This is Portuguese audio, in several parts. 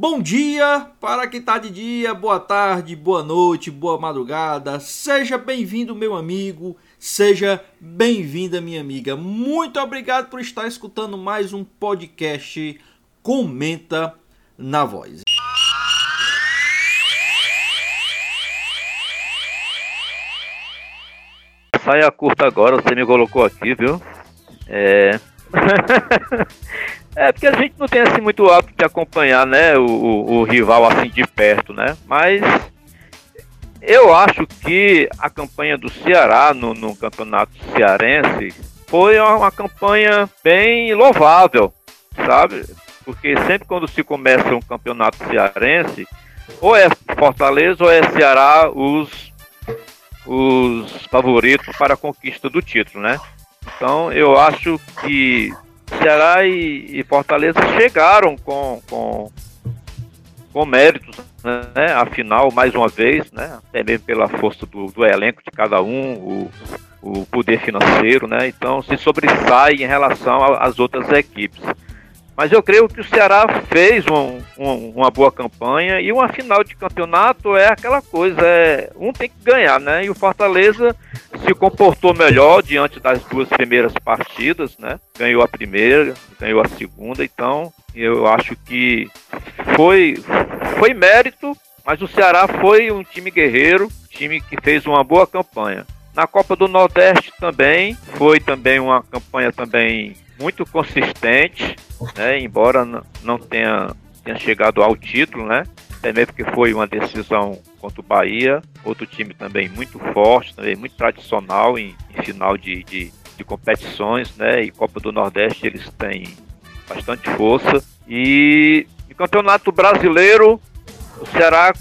Bom dia para quem está de dia, boa tarde, boa noite, boa madrugada. Seja bem-vindo, meu amigo, seja bem-vinda, minha amiga. Muito obrigado por estar escutando mais um podcast Comenta na Voz. Saia curta agora, você me colocou aqui, viu? É. É, porque a gente não tem assim muito hábito de acompanhar, né, o, o, o, rival assim de perto, né? Mas eu acho que a campanha do Ceará no, no campeonato cearense foi uma, uma, campanha bem louvável, sabe? Porque sempre quando se começa um campeonato cearense, ou é Fortaleza ou é Ceará os, os favoritos para a conquista do título, né? Então eu acho que Ceará e, e Fortaleza chegaram com, com, com méritos, né? Afinal, mais uma vez, né? Até mesmo pela força do, do elenco de cada um, o, o poder financeiro, né? Então se sobressai em relação às outras equipes. Mas eu creio que o Ceará fez um, um, uma boa campanha e uma final de campeonato é aquela coisa, é, um tem que ganhar, né? E o Fortaleza se comportou melhor diante das duas primeiras partidas, né? Ganhou a primeira, ganhou a segunda, então eu acho que foi, foi mérito, mas o Ceará foi um time guerreiro, time que fez uma boa campanha. Na Copa do Nordeste também foi também uma campanha também muito consistente, né? Embora não tenha, tenha chegado ao título, né? Mesmo porque foi uma decisão contra o Bahia, outro time também muito forte, também muito tradicional em, em final de, de, de, competições, né? E Copa do Nordeste eles têm bastante força. E no Campeonato Brasileiro, o Ceará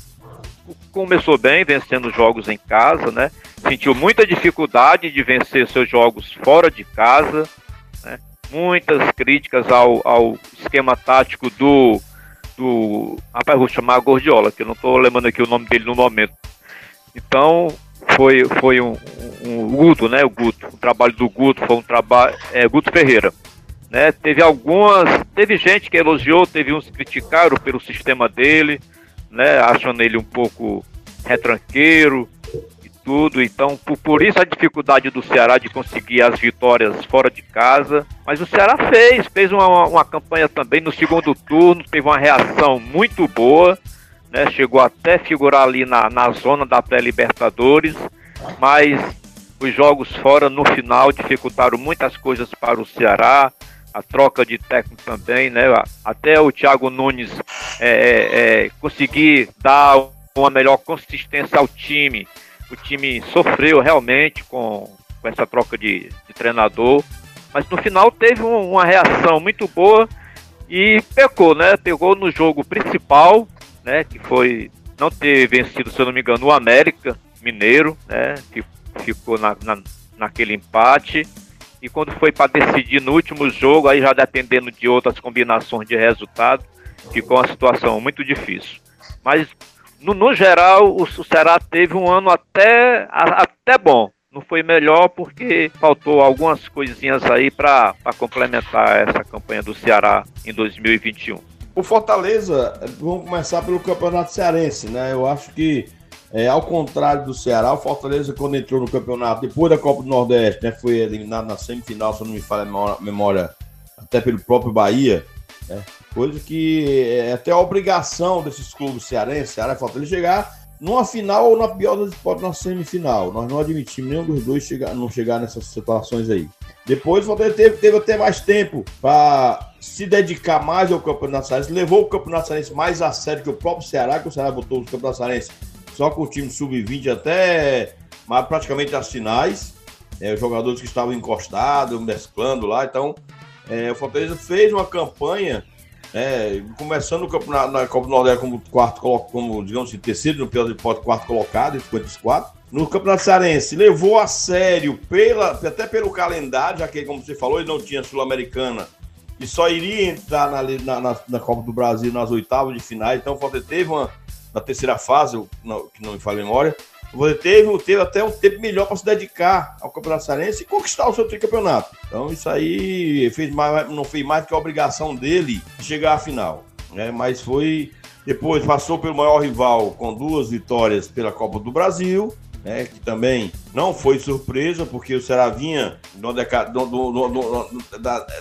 começou bem, vencendo jogos em casa, né? Sentiu muita dificuldade de vencer seus jogos fora de casa? Muitas críticas ao, ao esquema tático do. do rapaz, vou chamar Gordiola, que eu não estou lembrando aqui o nome dele no momento. Então, foi, foi um, um, um Guto, né? O Guto. O trabalho do Guto foi um trabalho. É, Guto Ferreira. Né? Teve algumas. Teve gente que elogiou, teve uns que criticaram pelo sistema dele, né? Achando ele um pouco retranqueiro, tudo. Então, por, por, isso a dificuldade do Ceará de conseguir as vitórias fora de casa. Mas o Ceará fez, fez uma, uma campanha também no segundo turno, teve uma reação muito boa, né? Chegou até figurar ali na, na zona da pré-Libertadores, mas os jogos fora no final dificultaram muitas coisas para o Ceará. A troca de técnico também, né? Até o Thiago Nunes é, é, é conseguir dar uma melhor consistência ao time o time sofreu realmente com, com essa troca de, de treinador, mas no final teve um, uma reação muito boa e pecou, né? Pegou no jogo principal, né? Que foi não ter vencido, se eu não me engano, o América Mineiro, né? Que ficou na, na, naquele empate. E quando foi para decidir no último jogo, aí já dependendo de outras combinações de resultado, ficou uma situação muito difícil. Mas no, no geral, o, o Ceará teve um ano até, a, até bom. Não foi melhor porque faltou algumas coisinhas aí para complementar essa campanha do Ceará em 2021. O Fortaleza, vamos começar pelo Campeonato Cearense, né? Eu acho que, é, ao contrário do Ceará, o Fortaleza, quando entrou no campeonato, depois da Copa do Nordeste, né? Foi eliminado na semifinal, se não me falha a memória, até pelo próprio Bahia, né? Coisa que é até a obrigação desses clubes cearenses, Ceará e Fortaleza, chegar numa final ou na pior das hipóteses, na semifinal. Nós não admitimos nenhum dos dois chegar, não chegar nessas situações aí. Depois o Fortaleza teve, teve até mais tempo para se dedicar mais ao Campeonato Cearense, levou o Campeonato Cearense mais a sério que o próprio Ceará, que o Ceará botou o Campeonato Cearense só com o time sub-20 até mas praticamente as finais. É, os jogadores que estavam encostados, mesclando lá. Então, é, o Fortaleza fez uma campanha É, começando no campeonato, na Copa do Nordeste como quarto, como, digamos assim, terceiro, no pior de quarto colocado, em 54. No Campeonato Cearense, levou a sério, pela, até pelo calendário, já que, como você falou, ele não tinha Sul-Americana e só iria entrar na, na, na, Copa do Brasil nas oitavas de finais. Então, o Fortaleza teve uma, na terceira fase, que não me falha a memória, teve, teve até um tempo melhor para se dedicar ao Campeonato Cearense e conquistar o seu tricampeonato. Então isso aí fez mais, não fez mais que a obrigação dele de chegar à final. Né? Mas foi. Depois passou pelo maior rival com duas vitórias pela Copa do Brasil. Né, que também não foi surpresa, porque o Ceará vinha no,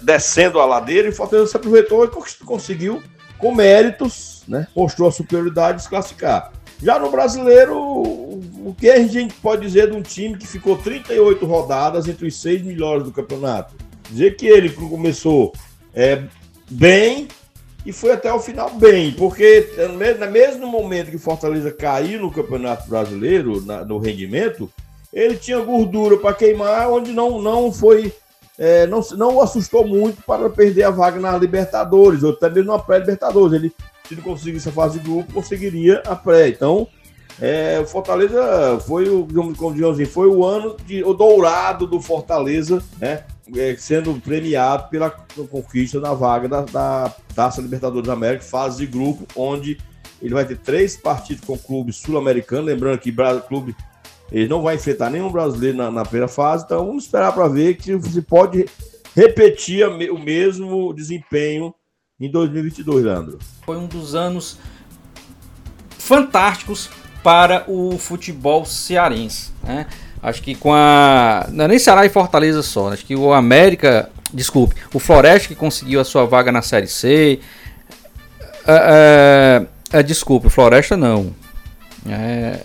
descendo a ladeira e o Fortaleza se aproveitou e conseguiu, com méritos, né, mostrou a superioridade de se classificar. Já no brasileiro, o que a gente pode dizer de um time que ficou 38 rodadas entre os seis melhores do campeonato? Dizer que ele começou é, bem e foi até o final bem, porque no mesmo momento que Fortaleza caiu no Campeonato Brasileiro, na, no rendimento, ele tinha gordura para queimar, onde não, não foi. É, não, não assustou muito para perder a vaga na Libertadores, ou até mesmo na pré-Libertadores. Ele se ele conseguisse a fase de grupo, conseguiria a pré. Então, é, o Fortaleza foi o, como digamos assim, foi o ano de, o dourado do Fortaleza, né? É, sendo premiado pela conquista da vaga da, da Taça Libertadores da América, fase de grupo, onde ele vai ter três partidos com o clube sul-americano. Lembrando que o clube ele não vai enfrentar nenhum brasileiro na, na primeira fase, então vamos esperar para ver que se pode repetir o mesmo desempenho em 2022, Leandro. Foi um dos anos fantásticos para o futebol cearense. Né? Acho que com a. Não é nem Ceará e Fortaleza só. Né? Acho que o América. Desculpe, o Floresta que conseguiu a sua vaga na Série C. É, é, é, desculpe, o Floresta não. É,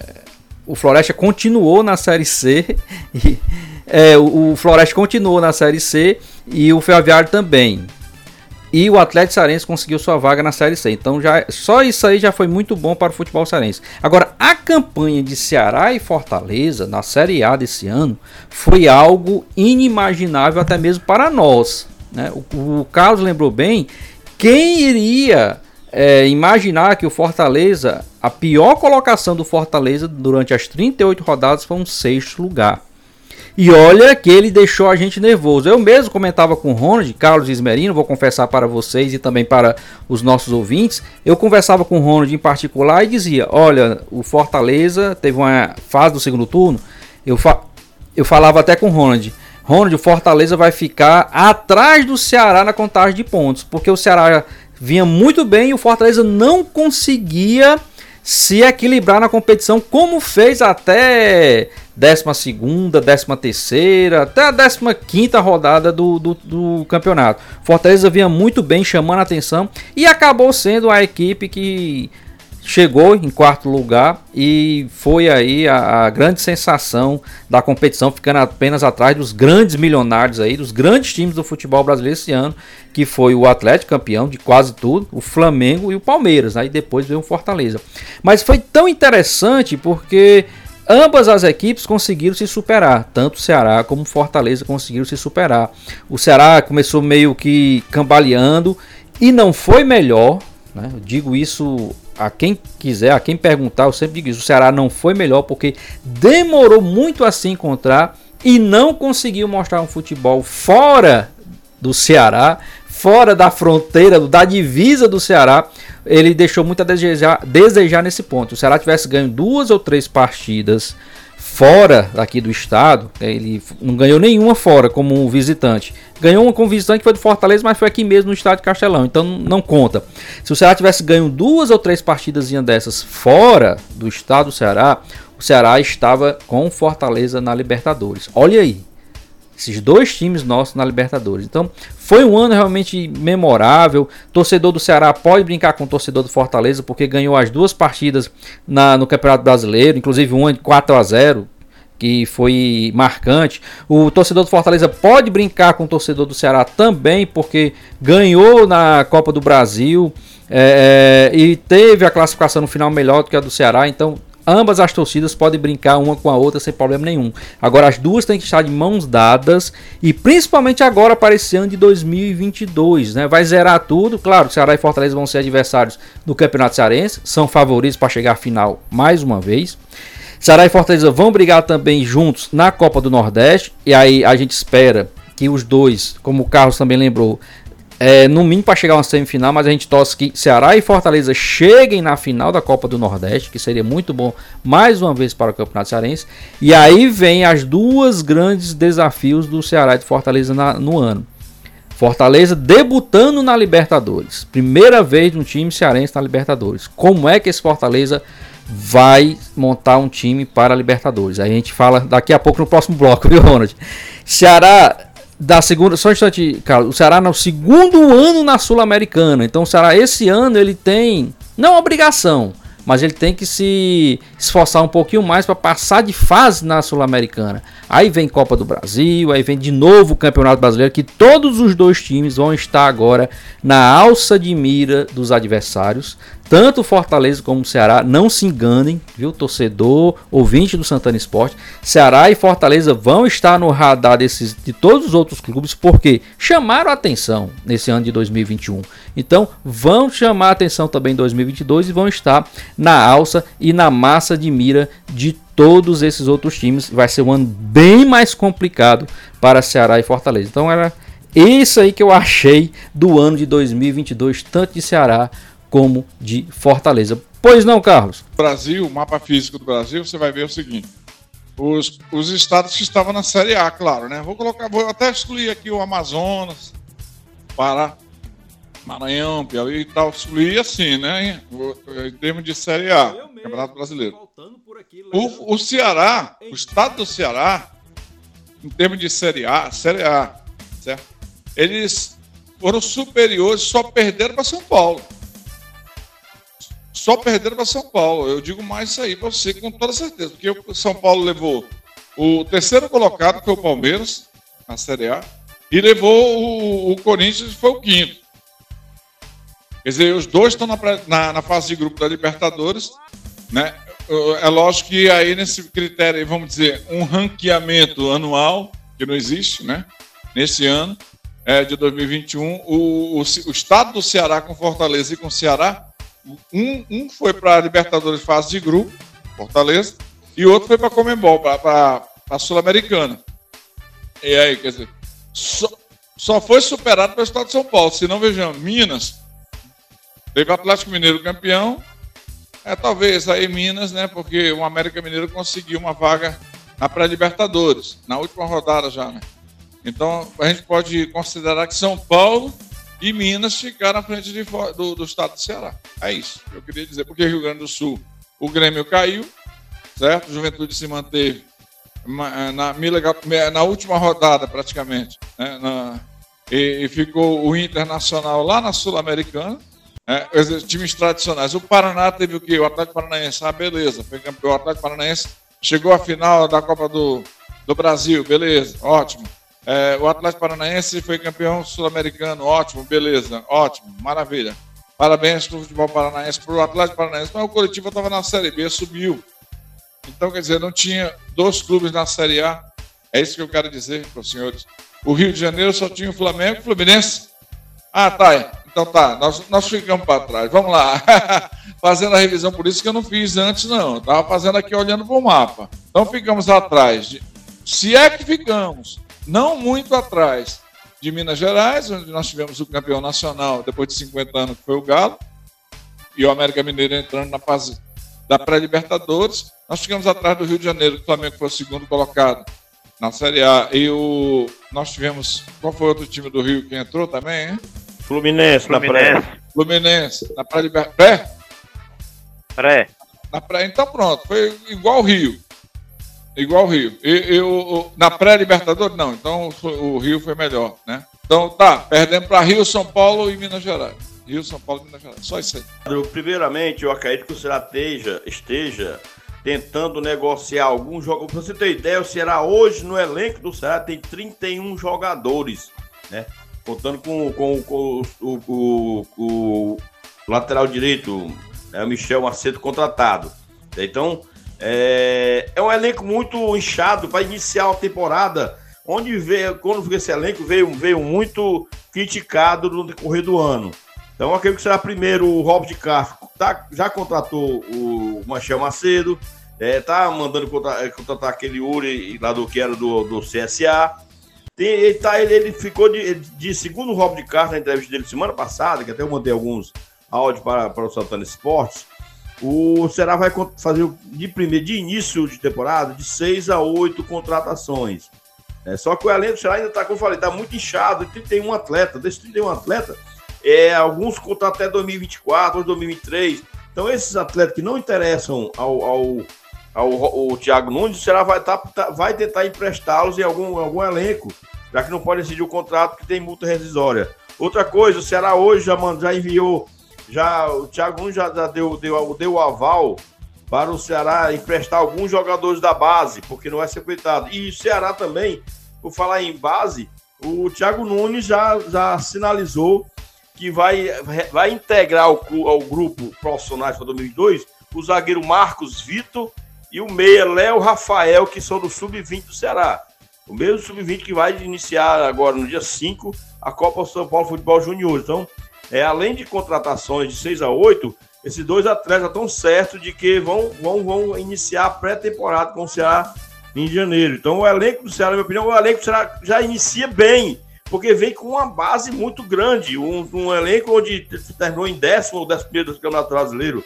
o Floresta continuou na Série C. E, é, o, o Floresta continuou na Série C e o Ferroviário também. E o Atlético Cearense conseguiu sua vaga na Série C. Então já só isso aí já foi muito bom para o futebol cearense. Agora, a campanha de Ceará e Fortaleza na Série A desse ano foi algo inimaginável até mesmo para nós. Né? O, o Carlos lembrou bem. Quem iria é, imaginar que o Fortaleza, a pior colocação do Fortaleza durante as 38 rodadas foi um sexto lugar. E olha que ele deixou a gente nervoso. Eu mesmo comentava com o Ronald, Carlos Ismerino, vou confessar para vocês e também para os nossos ouvintes. Eu conversava com o Ronald em particular e dizia: Olha, o Fortaleza teve uma fase do segundo turno. Eu, fa eu falava até com o Ronald. Ronald, o Fortaleza vai ficar atrás do Ceará na contagem de pontos, porque o Ceará vinha muito bem e o Fortaleza não conseguia se equilibrar na competição, como fez até 12, 13, até a 15 rodada do, do, do, campeonato. Fortaleza vinha muito bem, chamando a atenção e acabou sendo a equipe que chegou em quarto lugar e foi aí a, a, grande sensação da competição, ficando apenas atrás dos grandes milionários aí, dos grandes times do futebol brasileiro esse ano, que foi o Atlético campeão de quase tudo, o Flamengo e o Palmeiras, aí depois veio o Fortaleza. Mas foi tão interessante porque Ambas as equipes conseguiram se superar, tanto o Ceará como o Fortaleza conseguiram se superar. O Ceará começou meio que cambaleando e não foi melhor. Né? Digo isso a quem quiser, a quem perguntar, eu sempre digo isso. O Ceará não foi melhor porque demorou muito a se encontrar e não conseguiu mostrar um futebol fora do Ceará, fora da fronteira, da divisa do Ceará, ele deixou muito a desejar, desejar nesse ponto. Se o Ceará tivesse ganho duas ou três partidas fora daqui do estado, né, ele não ganhou nenhuma fora como visitante. Ganhou uma como visitante que foi do Fortaleza, mas foi aqui mesmo no estádio Castelão, então não conta. Se o Ceará tivesse ganho duas ou três partidas dessas fora do estado do Ceará, o Ceará estava com Fortaleza na Libertadores. Olha aí, esses dois times nossos na Libertadores. Então, foi um ano realmente memorável. Torcedor do Ceará pode brincar com o torcedor do Fortaleza, porque ganhou as duas partidas na, no Campeonato Brasileiro, inclusive uma de 4 a 0 que foi marcante. O torcedor do Fortaleza pode brincar com o torcedor do Ceará também, porque ganhou na Copa do Brasil é, e teve a classificação no final melhor do que a do Ceará. Então, ambas as torcidas podem brincar uma com a outra sem problema nenhum. Agora as duas têm que estar de mãos dadas e principalmente agora para esse ano de 2022, né? Vai zerar tudo. Claro, Ceará e Fortaleza vão ser adversários do Campeonato Cearense, são favoritos para chegar à final mais uma vez. Ceará e Fortaleza vão brigar também juntos na Copa do Nordeste e aí a gente espera que os dois, como o Carlos também lembrou, é, no mínimo para chegar a uma semifinal, mas a gente torce que Ceará e Fortaleza cheguem na final da Copa do Nordeste, que seria muito bom mais uma vez para o Campeonato Cearense. E aí vem as duas grandes desafios do Ceará e de Fortaleza na, no ano. Fortaleza debutando na Libertadores. Primeira vez um time cearense na Libertadores. Como é que esse Fortaleza vai montar um time para a Libertadores? Aí a gente fala daqui a pouco no próximo bloco, viu, Ronald? Ceará da segunda, só um instante, cara, o Ceará no segundo ano na Sul-Americana. Então o Ceará esse ano ele tem não obrigação, mas ele tem que se esforçar um pouquinho mais para passar de fase na Sul-Americana. Aí vem Copa do Brasil, aí vem de novo o Campeonato Brasileiro, que todos os dois times vão estar agora na alça de mira dos adversários. Tanto Fortaleza como Ceará, não se enganem, viu, torcedor, ouvinte do Santana Esporte. Ceará e Fortaleza vão estar no radar desses, de todos os outros clubes, porque chamaram atenção nesse ano de 2021. Então, vão chamar atenção também em 2022 e vão estar na alça e na massa de mira de todos esses outros times. Vai ser um ano bem mais complicado para Ceará e Fortaleza. Então, era isso aí que eu achei do ano de 2022, tanto de Ceará como de Fortaleza. Pois não, Carlos? Brasil, o mapa físico do Brasil, você vai ver o seguinte: os, os estados que estavam na Série A, claro, né? Vou colocar, vou até excluir aqui o Amazonas, Pará, Maranhão, Piauí e tal, excluir assim, né? Em termos de Série A, Campeonato Brasileiro. O, o Ceará, o estado do Ceará, em termos de Série A, Série A, certo? Eles foram superiores, só perderam para São Paulo só perderam para São Paulo. Eu digo mais isso aí para você com toda certeza, porque o São Paulo levou o terceiro colocado, que foi o Palmeiras, na Série A, e levou o, o Corinthians, que foi o quinto. Quer dizer, os dois estão na, na, na, fase de grupo da Libertadores, né? É lógico que aí nesse critério, vamos dizer, um ranqueamento anual, que não existe, né? Nesse ano é, de 2021, o, o, o estado do Ceará com Fortaleza e com Ceará um, um foi para a Libertadores fase de grupo, Fortaleza, e outro foi para a Comembol, para a Sul-Americana. E aí, quer dizer, só, só foi superado pelo Estado de São Paulo. Se não, vejamos, Minas teve o Atlético Mineiro campeão. É, talvez aí Minas, né? Porque o América Mineiro conseguiu uma vaga na pré-Libertadores, na última rodada já, né? Então a gente pode considerar que São Paulo e Minas ficar na frente de, do, do estado do Ceará. É isso que eu queria dizer, porque Rio Grande do Sul, o Grêmio caiu, certo? Juventude se manteve na, na, na última rodada, praticamente, né? na, e, e, ficou o Internacional lá na Sul-Americana. Né? times tradicionais. O Paraná teve o quê? O Atlético Paranaense. Ah, beleza, foi campeão. O Atlético Paranaense chegou à final da Copa do, do Brasil, beleza, ótimo. É, o Atlético Paranaense foi campeão sul-americano, ótimo, beleza, ótimo, maravilha. Parabéns para o futebol paranaense, para o Atlético Paranaense. Mas o coletivo estava na Série B, subiu. Então, quer dizer, não tinha dois clubes na Série A. É isso que eu quero dizer para os senhores. O Rio de Janeiro só tinha o Flamengo e o Fluminense. Ah, tá. Então tá, nós, nós ficamos para trás. Vamos lá. fazendo a revisão, por isso que eu não fiz antes, não. Estava fazendo aqui olhando para o mapa. Então ficamos atrás. Se é que ficamos não muito atrás de Minas Gerais, onde nós tivemos o campeão nacional depois de 50 anos, que foi o Galo, e o América Mineiro entrando na fase da pré-Libertadores. Nós ficamos atrás do Rio de Janeiro, que o Flamengo foi o segundo colocado na Série A. E o, nós tivemos. Qual foi o outro time do Rio que entrou também, hein? Fluminense, Fluminense. na pré. Fluminense, na pré-Libertadores. Pré? Pré. Na pré, então pronto, foi igual o Rio. Igual o Rio. E, eu, na pré-Libertadores, não. Então o Rio foi melhor, né? Então tá, perdemos para Rio, São Paulo e Minas Gerais. Rio, São Paulo e Minas Gerais. Só isso aí. Primeiramente, eu acredito que o Ceará esteja, esteja tentando negociar algum jogo. Pra você ter ideia, o Ceará hoje no elenco do Ceará tem 31 jogadores, né? Contando com, com, com o, o, o, lateral direito, né? o Michel Macedo contratado. Então, É, é um elenco muito inchado para iniciar a temporada, onde veio, quando esse elenco veio, veio muito criticado no decorrer do ano. Então, acredito que será primeiro o de Castro, tá, já contratou o Manchel Macedo, é, tá mandando contratar, é, contratar aquele Uri lá do que era do, do CSA. Tem, ele, tá, ele, ele ficou de, de segundo Rob de Castro na entrevista dele semana passada, que até eu mandei alguns áudios para, para o Santana Esportes. O Será vai fazer de primeiro, de início de temporada, de seis a oito contratações. É, só que o elenco do Será ainda está, como eu falei, está muito inchado. Tem um atleta, desse 31 atleta, é, alguns contam até 2024 ou 2023. Então, esses atletas que não interessam ao, ao, ao, ao Thiago Nunes, o Será vai, tá, tá, vai tentar emprestá-los em algum, algum elenco, já que não pode decidir o contrato que tem multa rescisória. Outra coisa, o Ceará hoje já, já enviou já o Thiago Nunes já, deu, deu, deu aval para o Ceará emprestar alguns jogadores da base, porque não vai ser coitado. E o Ceará também, por falar em base, o Thiago Nunes já, já sinalizou que vai, vai integrar ao, ao grupo profissionais para 2002 o zagueiro Marcos Vitor e o meia Léo Rafael, que são do Sub-20 do Ceará. O mesmo Sub-20 que vai iniciar agora no dia 5 a Copa São Paulo Futebol Júnior. Então, é, além de contratações de 6 a 8, esses dois atletas estão certos de que vão, vão, vão iniciar a pré-temporada com o Ceará em janeiro. Então o elenco do Ceará, na minha opinião, o elenco do Ceará já inicia bem, porque vem com uma base muito grande. Um, um elenco onde terminou em décimo ou décimo primeiro do Campeonato Brasileiro.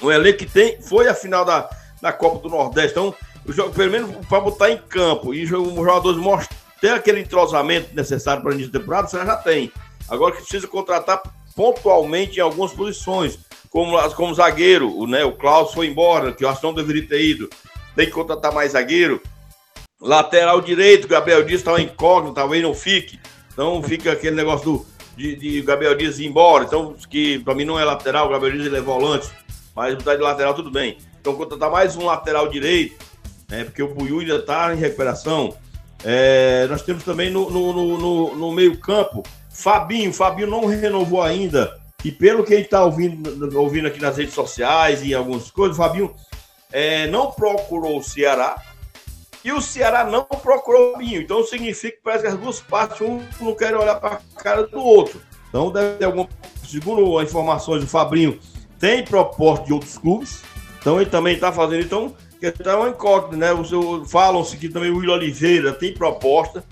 Um elenco que tem, foi a final da, da Copa do Nordeste. Então, o jogo, pelo menos para botar em campo e os jogadores mostrar ter aquele entrosamento necessário para o início da temporada, você já tem. Agora que precisa contratar pontualmente em algumas posições, como, como zagueiro, né? O Klaus foi embora, que que não deveria ter ido. Tem que contratar mais zagueiro. Lateral direito, Gabriel Dias está incógnito, talvez não fique. Então fica aquele negócio do, de, de Gabriel Dias ir embora. Então, que para mim não é lateral, o Gabriel Dias ele é volante. Mas botar de lateral tudo bem. Então contratar mais um lateral direito, né? Porque o Buiu ainda está em recuperação. É, nós temos também no, no, no, no meio-campo Fabinho, Fabinho não renovou ainda. E pelo que gente está ouvindo, ouvindo aqui nas redes sociais e algumas coisas, Fabinho é, não procurou o Ceará e o Ceará não procurou o Fabinho. Então significa que parece que as duas partes, um não quer olhar para a cara do outro. Então deve ter alguma. Segundo as informações do Fabinho, tem proposta de outros clubes. Então ele também está fazendo. Então, que tá uma incógnita, né? Falam-se que também o Will Oliveira tem proposta.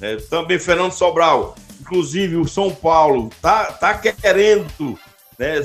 É, também Fernando Sobral Inclusive, o São Paulo tá, tá querendo, né,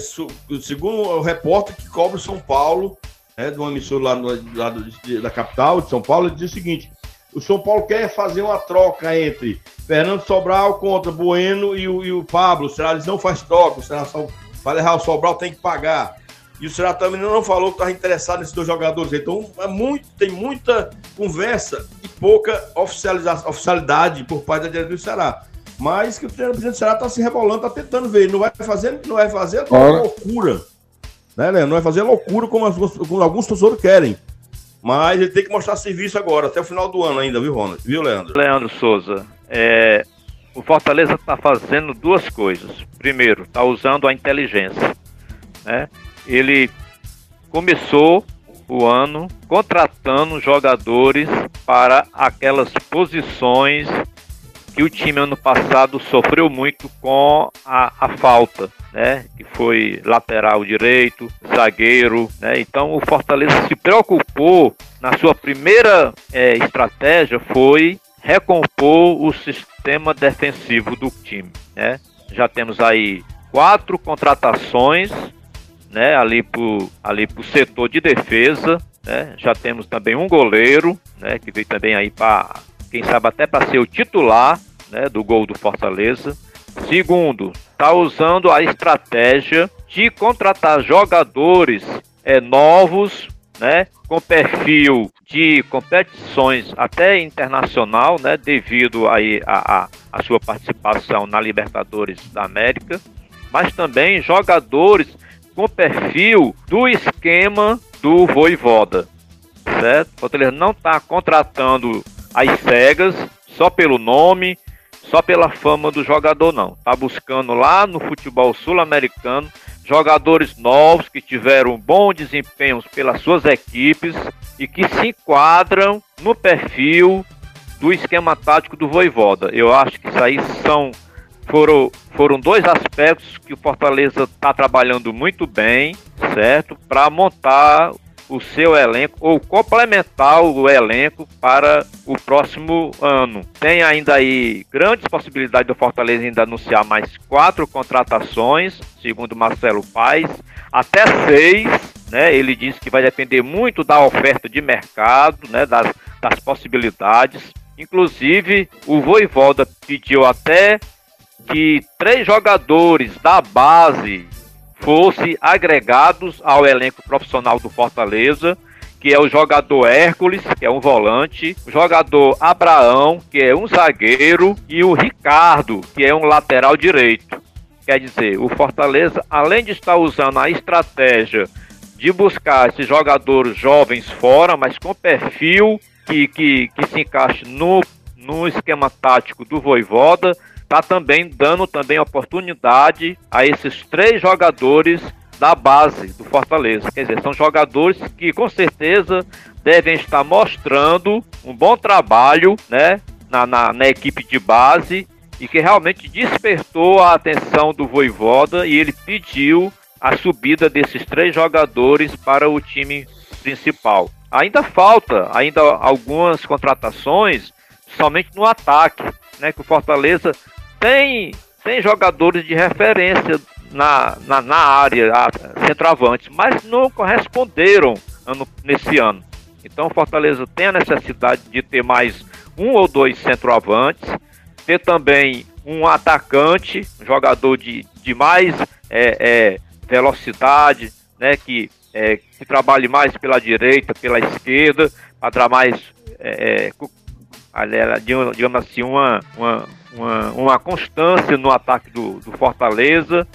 segundo o repórter que cobre o São Paulo, né, de uma emissora lá, no, lá do, da capital de São Paulo, ele diz o seguinte: o São Paulo quer fazer uma troca entre Fernando Sobral contra Bueno e o, e o Pablo. O Será eles não faz troca, o Será só vai o Sobral, tem que pagar. E o Será também não falou que estava interessado nesses dois jogadores. Então, é muito, tem muita conversa e pouca oficialidade por parte da diretoria do Ceará mas que o presidente do Ceará está se rebolando, está tentando ver. Não vai fazer, não vai fazer é loucura. Né, Leandro? Não vai fazer loucura como, as, como alguns torcedores querem. Mas ele tem que mostrar serviço agora, até o final do ano ainda, viu, Ronald? Viu, Leandro? Leandro Souza, é, o Fortaleza está fazendo duas coisas. Primeiro, está usando a inteligência. Né? Ele começou o ano contratando jogadores para aquelas posições que o time ano passado sofreu muito com a, a falta, né? Que foi lateral direito, zagueiro, né? Então o Fortaleza se preocupou na sua primeira é, estratégia foi recompor o sistema defensivo do time, né? Já temos aí quatro contratações, né? Ali pro ali pro setor de defesa, né? Já temos também um goleiro, né? Que veio também aí para quem sabe até para ser o titular né, do gol do Fortaleza. Segundo, está usando a estratégia de contratar jogadores é, novos, né, com perfil de competições até internacional, né, devido aí a, a, a sua participação na Libertadores da América, mas também jogadores com perfil do esquema do Voivoda, certo? Fortaleza não está contratando as cegas só pelo nome, só pela fama do jogador, não. Tá buscando lá no futebol sul-americano jogadores novos que tiveram bom desempenho pelas suas equipes e que se enquadram no perfil do esquema tático do Voivoda. Eu acho que isso aí são foram, foram dois aspectos que o Fortaleza está trabalhando muito bem, certo? Para montar o seu elenco ou complementar o elenco para o próximo ano. Tem ainda aí grandes possibilidades do Fortaleza ainda anunciar mais quatro contratações, segundo Marcelo Paes, até seis. Né, ele disse que vai depender muito da oferta de mercado, né, das, das possibilidades. Inclusive, o Voivoda pediu até que três jogadores da base fossem agregados ao elenco profissional do Fortaleza, que é o jogador Hércules, que é um volante, o jogador Abraão, que é um zagueiro, e o Ricardo, que é um lateral direito. Quer dizer, o Fortaleza, além de estar usando a estratégia de buscar esses jogadores jovens fora, mas com perfil que, que, que se encaixe no, no esquema tático do Voivoda, está também dando também oportunidade a esses três jogadores da base do Fortaleza. Quer dizer, são jogadores que com certeza devem estar mostrando um bom trabalho né, na, na, na equipe de base e que realmente despertou a atenção do Voivoda e ele pediu a subida desses três jogadores para o time principal. Ainda falta ainda algumas contratações, somente no ataque, né, que o Fortaleza tem, tem jogadores de referência na, na, na área, centroavantes, mas não corresponderam ano, nesse ano. Então Fortaleza tem a necessidade de ter mais um ou dois centroavantes, ter também um atacante, um jogador de, de mais é, é, velocidade, né, que, é, que trabalhe mais pela direita, pela esquerda, para mais, é, é digamos assim, uma, uma, uma, uma constância no ataque do, do Fortaleza.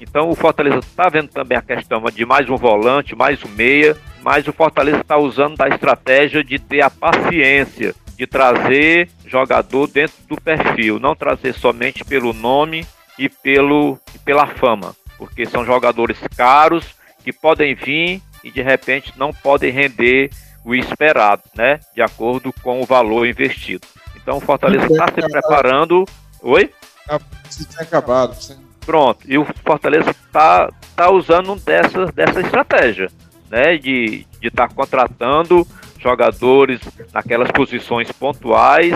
Então o Fortaleza está vendo também a questão de mais um volante, mais um meia, mas o Fortaleza está usando da estratégia de ter a paciência de trazer jogador dentro do perfil, não trazer somente pelo nome e, pelo, e pela fama, porque são jogadores caros que podem vir e de repente não podem render o esperado, né? De acordo com o valor investido. Então o Fortaleza está se preparando. Oi? Se tem acabado. Sim. Pronto. E o Fortaleza está tá usando dessa, dessa estratégia, né? De estar tá contratando jogadores naquelas posições pontuais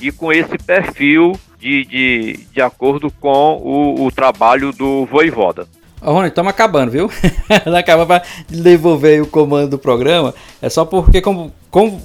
e com esse perfil de, de, de acordo com o, o trabalho do Voivoda. Ô, Rony, estamos acabando, viu? Acaba para devolver o comando do programa. É só porque, como, como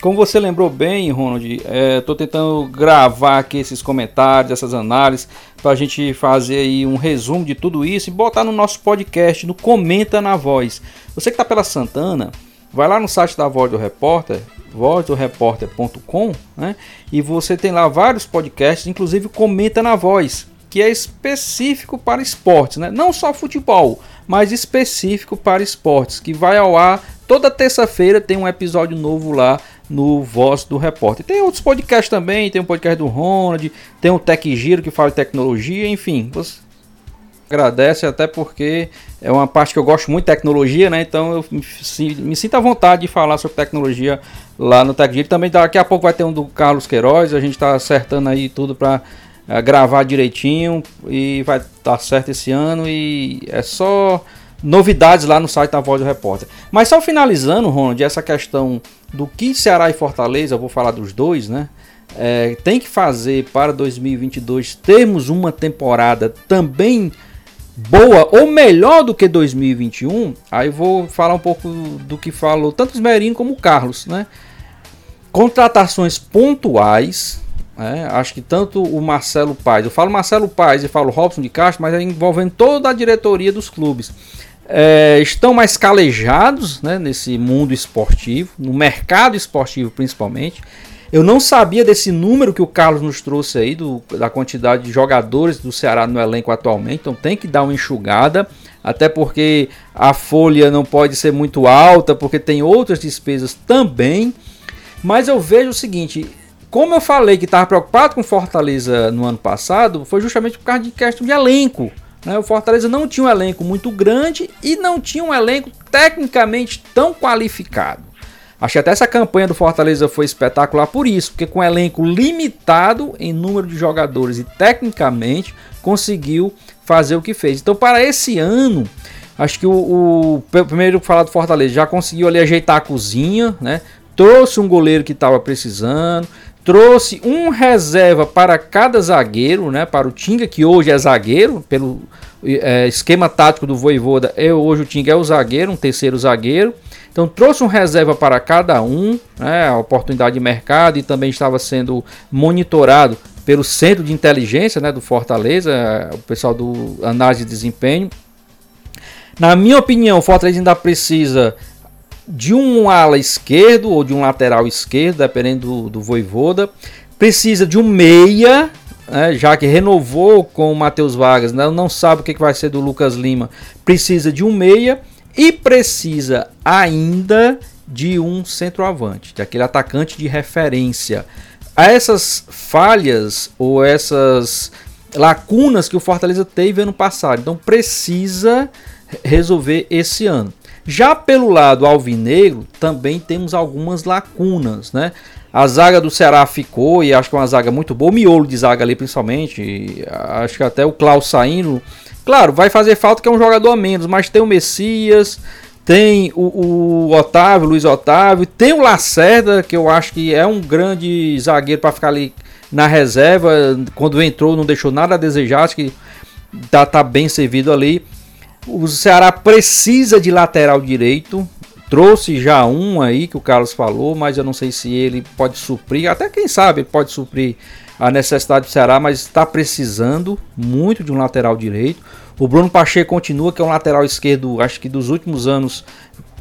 como você lembrou bem, Ronald, estou é, tentando gravar aqui esses comentários, essas análises, para a gente fazer aí um resumo de tudo isso e botar no nosso podcast, no Comenta na Voz. Você que está pela Santana, vai lá no site da Voz do Repórter, vozdoreporter.com, né? E você tem lá vários podcasts, inclusive Comenta na Voz, que é específico para esportes, né? Não só futebol, mas específico para esportes, que vai ao ar toda terça-feira tem um episódio novo lá no Voz do Repórter. Tem outros podcasts também, tem um podcast do Ronald, tem um Tech Giro que fala de tecnologia, enfim, você agradece até porque é uma parte que eu gosto muito de tecnologia, né? Então eu me, me sinto à vontade de falar sobre tecnologia lá no Tech Giro. Também daqui a pouco vai ter um do Carlos Queiroz, a gente está acertando aí tudo para uh, gravar direitinho e vai estar tá certo esse ano e é só novidades lá no site da Voz do Repórter. Mas só finalizando, Ronald, essa questão do que Ceará e Fortaleza, eu vou falar dos dois, né? É, tem que fazer para 2022 termos uma temporada também boa ou melhor do que 2021. Aí vou falar um pouco do que falou tanto os Merinho como o Carlos, né? Contratações pontuais, é, acho que tanto o Marcelo Paes, eu falo Marcelo Paes e falo Robson de Castro, mas é envolvendo toda a diretoria dos clubes é, estão mais calejados né, nesse mundo esportivo, no mercado esportivo principalmente. Eu não sabia desse número que o Carlos nos trouxe aí, do, da quantidade de jogadores do Ceará no elenco atualmente, então tem que dar uma enxugada, até porque a folha não pode ser muito alta, porque tem outras despesas também. Mas eu vejo o seguinte: como eu falei que estava preocupado com Fortaleza no ano passado, foi justamente por causa de questão de elenco. Né? O Fortaleza não tinha um elenco muito grande e não tinha um elenco tecnicamente tão qualificado. Que até essa campanha do Fortaleza foi espetacular por isso, porque com um elenco limitado em número de jogadores e tecnicamente conseguiu fazer o que fez. Então, para esse ano, acho que o, o primeiro falar do Fortaleza já conseguiu ali ajeitar a cozinha, né? Trouxe um goleiro que estava precisando, trouxe um reserva para cada zagueiro, né? Para o Tinga, que hoje é zagueiro, pelo é, esquema tático do Voivoda, é, hoje o Tinga é o zagueiro, um terceiro zagueiro. Então trouxe um reserva para cada um, né, a oportunidade de mercado e também estava sendo monitorado pelo centro de inteligência né, do Fortaleza, o pessoal do análise de desempenho. Na minha opinião, o Fortaleza ainda precisa de um ala esquerdo ou de um lateral esquerdo, dependendo do, do Voivoda. Precisa de um meia, né, já que renovou com o Matheus Vargas, né, não sabe o que vai ser do Lucas Lima. Precisa de um meia e precisa ainda de um centroavante, de aquele atacante de referência. A essas falhas ou essas lacunas que o Fortaleza teve ano passado, então precisa resolver esse ano. Já pelo lado alvinegro, também temos algumas lacunas, né? A zaga do Ceará ficou e acho que é uma zaga muito boa, o miolo de zaga ali principalmente. Acho que até o Klaus saindo Claro, vai fazer falta que é um jogador a menos, mas tem o Messias, tem o, o Otávio, Luiz Otávio, tem o Lacerda, que eu acho que é um grande zagueiro para ficar ali na reserva. Quando entrou, não deixou nada a desejar, acho que tá, tá bem servido ali. O Ceará precisa de lateral direito. Trouxe já um aí que o Carlos falou, mas eu não sei se ele pode suprir. Até quem sabe ele pode suprir a necessidade do Ceará, mas está precisando muito de um lateral direito. O Bruno Pacheco continua, que é um lateral esquerdo, acho que dos últimos anos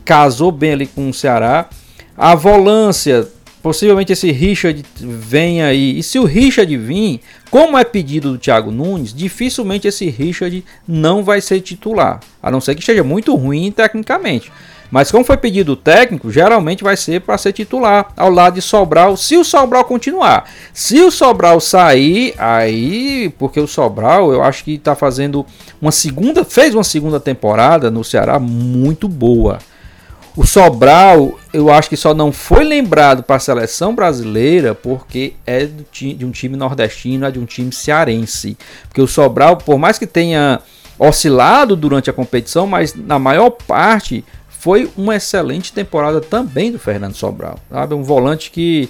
casou bem ali com o Ceará. A volância, possivelmente esse Richard vem aí. E se o Richard vir, como é pedido do Thiago Nunes, dificilmente esse Richard não vai ser titular, a não ser que esteja muito ruim tecnicamente. Mas como foi pedido técnico, geralmente vai ser para ser titular ao lado de Sobral, se o Sobral continuar. Se o Sobral sair, aí, porque o Sobral, eu acho que está fazendo uma segunda, fez uma segunda temporada no Ceará muito boa. O Sobral, eu acho que só não foi lembrado para a seleção brasileira porque é de um time nordestino, é de um time cearense. Porque o Sobral, por mais que tenha oscilado durante a competição, mas na maior parte foi uma excelente temporada também do Fernando Sobral. Sabe? Um volante que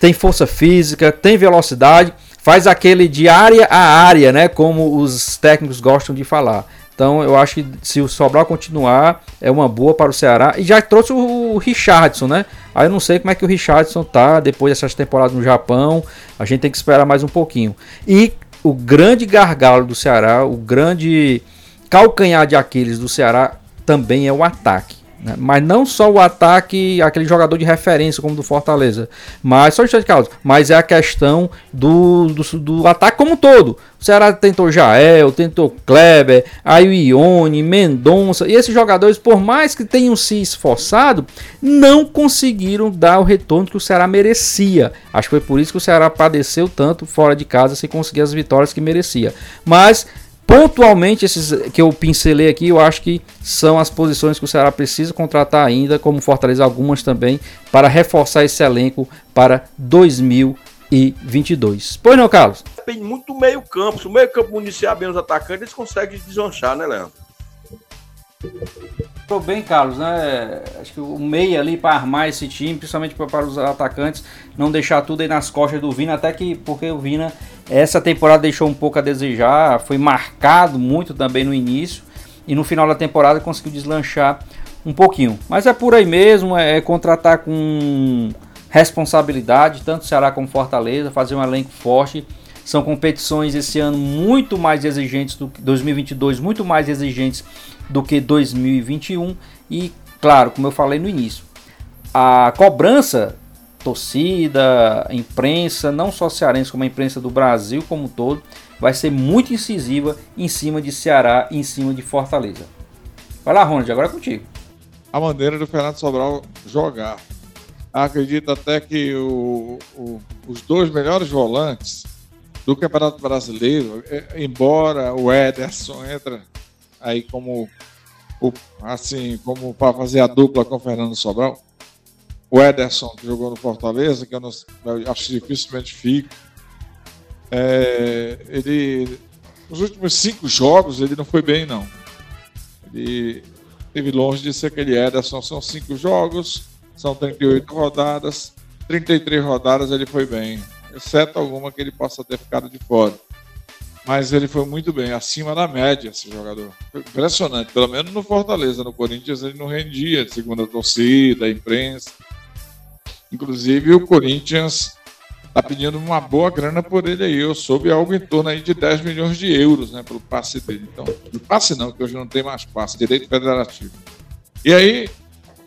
tem força física, tem velocidade, faz aquele de área a área, né? Como os técnicos gostam de falar. Então eu acho que se o Sobral continuar, é uma boa para o Ceará. E já trouxe o Richardson, né? Aí eu não sei como é que o Richardson tá depois dessas temporadas no Japão. A gente tem que esperar mais um pouquinho. E o grande gargalo do Ceará, o grande calcanhar de Aquiles do Ceará também é o ataque. Né? Mas não só o ataque, aquele jogador de referência como do Fortaleza, mas só de causa, mas é a questão do, do, do, ataque como um todo. O Ceará tentou Jael, tentou Kleber, aí o Ione, Mendonça, e esses jogadores, por mais que tenham se esforçado, não conseguiram dar o retorno que o Ceará merecia. Acho que foi por isso que o Ceará padeceu tanto fora de casa sem conseguir as vitórias que merecia. Mas Pontualmente, esses que eu pincelei aqui, eu acho que são as posições que o Ceará precisa contratar ainda, como Fortaleza algumas também, para reforçar esse elenco para 2022. Pois não, Carlos? Depende muito do meio campo. Se o meio campo municiar bem os atacantes, eles conseguem deslanchar, né, Leandro? Tô bem, Carlos, né? Acho que o meia ali para armar esse time, principalmente para os atacantes, não deixar tudo aí nas costas do Vina, até que porque o Vina essa temporada deixou um pouco a desejar, foi marcado muito também no início e no final da temporada conseguiu deslanchar um pouquinho. Mas é por aí mesmo, é, é contratar com responsabilidade, tanto Ceará como Fortaleza, fazer um elenco forte. São competições esse ano muito mais exigentes do que 2022, muito mais exigentes do que 2021 e claro, como eu falei no início, a cobrança torcida, imprensa, não só cearense, como a imprensa do Brasil como um todo, vai ser muito incisiva em cima de Ceará em cima de Fortaleza. Vai lá, Ronald, agora é contigo. A maneira do Fernando Sobral jogar. Acredito até que o, o, os dois melhores volantes do Campeonato Brasileiro, é, embora o Ederson entra aí como assim, como para fazer a dupla com o Fernando Sobral, o Ederson que jogou no Fortaleza, que eu, não, eu acho que dificilmente fica, é, ele nos últimos cinco jogos ele não foi bem não. Ele esteve longe de ser aquele Ederson, são cinco jogos, são 38 rodadas, 33 rodadas ele foi bem exceto alguma que ele possa ter ficado de fora. Mas ele foi muito bem, acima da média esse jogador. Impressionante, pelo menos no Fortaleza. No Corinthians ele não rendia, segundo a torcida, a imprensa. Inclusive o Corinthians está pedindo uma boa grana por ele aí. Eu soube algo em torno aí de 10 milhões de euros, né, pelo passe dele. Então, passe não, que hoje não tem mais passe, direito federativo. E aí,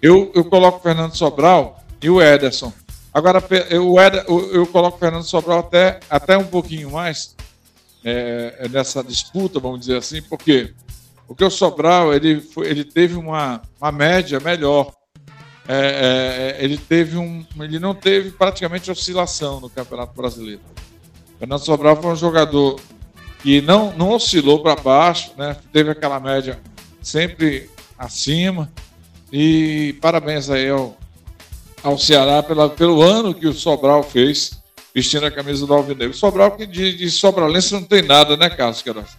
eu, eu coloco o Fernando Sobral e o Ederson. Agora, eu, eu coloco o Fernando Sobral até, até um pouquinho mais é, é, nessa disputa, vamos dizer assim, porque porque o Sobral ele, foi, ele teve uma, uma média melhor. É, é, ele teve um, ele não teve praticamente oscilação no Campeonato Brasileiro. O Fernando Sobral foi um jogador que não, não oscilou para baixo, né? teve aquela média sempre acima. E parabéns aí ao, ao Ceará pela, pelo ano que o Sobral fez vestindo a camisa do Alvinegro. Sobral que de, de Sobralense não tem nada, né, Carlos Queiroz?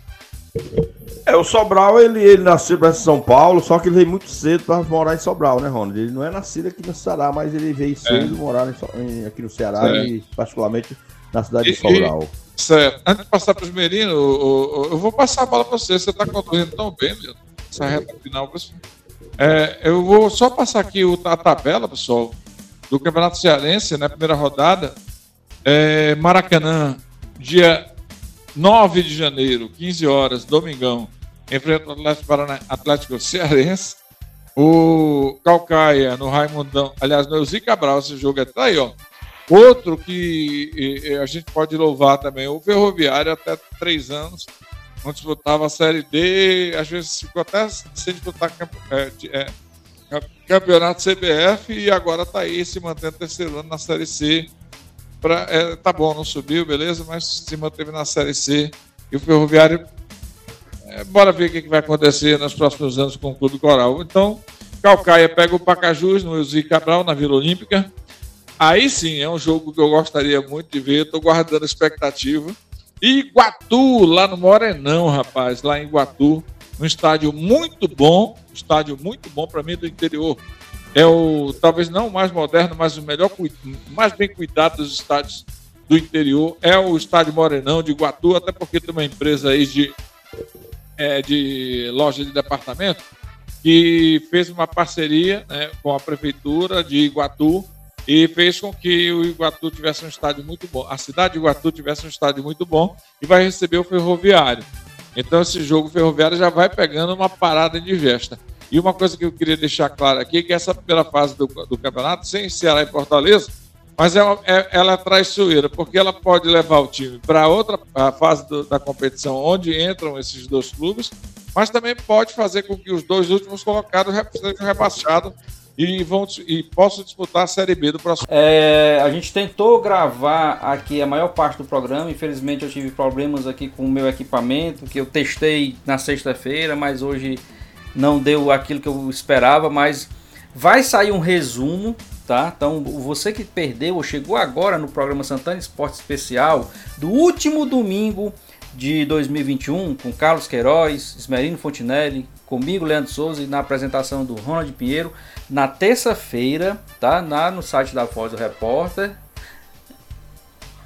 É, o Sobral, ele, ele nasceu para São Paulo, só que ele veio muito cedo para morar em Sobral, né, Ronald? Ele não é nascido aqui no Ceará, mas ele veio é. cedo é. morar em, aqui no Ceará certo. e particularmente na cidade e, de Sobral. E, certo. Antes de passar para os meninos, eu, eu, vou passar a bola para você. Você está conduzindo tão bem, meu. Essa reta final. É, eu vou só passar aqui a tabela, pessoal do Campeonato Cearense, na né, primeira rodada. É, Maracanã, dia 9 de janeiro, 15 horas, domingão, enfrenta o Atlético, Paraná, Atlético Cearense. O Calcaia, no Raimundão, aliás, no Elzi Cabral, esse jogo é tá aí, ó. Outro que a gente pode louvar também, o Ferroviário, até três anos, onde disputava a Série D, às vezes ficou até sem disputar é, é, campeonato CBF e agora está aí se mantendo terceiro ano na Série C. Pra, é, tá bom, não subiu, beleza, mas se manteve na Série C. E o Ferroviário, é, bora ver o que, que, vai acontecer nos próximos anos com o Clube Coral. Então, Calcaia pega o Pacajus no Elzi Cabral, na Vila Olímpica. Aí sim, é um jogo que eu gostaria muito de ver, estou guardando expectativa. E Iguatu, lá no Morenão, rapaz, lá em Iguatu um estádio muito bom, um estádio muito bom para mim do interior. É o talvez não o mais moderno, mas o melhor, mais bem cuidado dos estádios do interior é o estádio Morenão de Iguatu, até porque tem uma empresa aí de, é, de loja de departamento que fez uma parceria né, com a prefeitura de Iguatu e fez com que o Iguatu tivesse um estádio muito bom, a cidade de Iguatu tivesse um estádio muito bom e vai receber o ferroviário. Então esse jogo ferroviário já vai pegando uma parada indigesta. E uma coisa que eu queria deixar claro aqui é que essa primeira fase do, do campeonato, sem Ceará e Fortaleza, mas é, é, ela é traiçoeira, porque ela pode levar o time para outra fase do, da competição, onde entram esses dois clubes, mas também pode fazer com que os dois últimos colocados sejam rebaixados e, vão, e posso disputar a Série B do próximo. É, a gente tentou gravar aqui a maior parte do programa. Infelizmente, eu tive problemas aqui com o meu equipamento, que eu testei na sexta-feira, mas hoje não deu aquilo que eu esperava. Mas vai sair um resumo, tá? Então, você que perdeu ou chegou agora no programa Santana Esporte Especial do último domingo de 2021 com Carlos Queiroz, Esmerino Fontinelli, comigo, Leandro Souza, e na apresentação do Ronald Pinheiro, na terça-feira, tá? Na, no site da Voz do Repórter.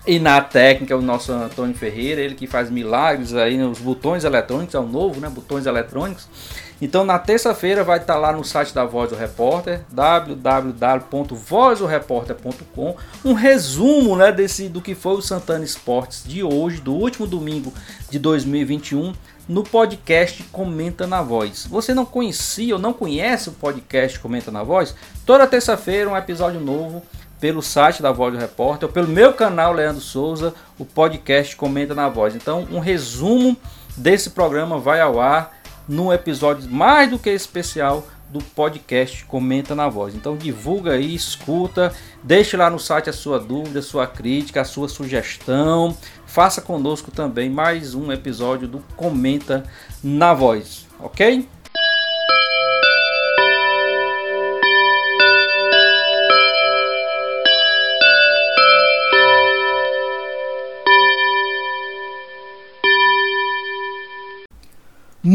E na técnica, o nosso Antônio Ferreira, ele que faz milagres aí nos botões eletrônicos, é o novo, né? Botões eletrônicos. Então, na terça-feira vai estar lá no site da Voz do Repórter, www.vozdoreporter.com, um resumo, né, desse do que foi o Santana Esportes de hoje, do último domingo de 2021 no podcast Comenta na Voz. Você não conhecia ou não conhece o podcast Comenta na Voz? Toda terça-feira um episódio novo pelo site da Voz do Repórter ou pelo meu canal Leandro Souza, o podcast Comenta na Voz. Então, um resumo desse programa vai ao ar num episódio mais do que especial do podcast Comenta na Voz. Então divulga aí, escuta, deixe lá no site a sua dúvida, a sua crítica, a sua sugestão. Faça conosco também mais um episódio do Comenta na Voz, ok?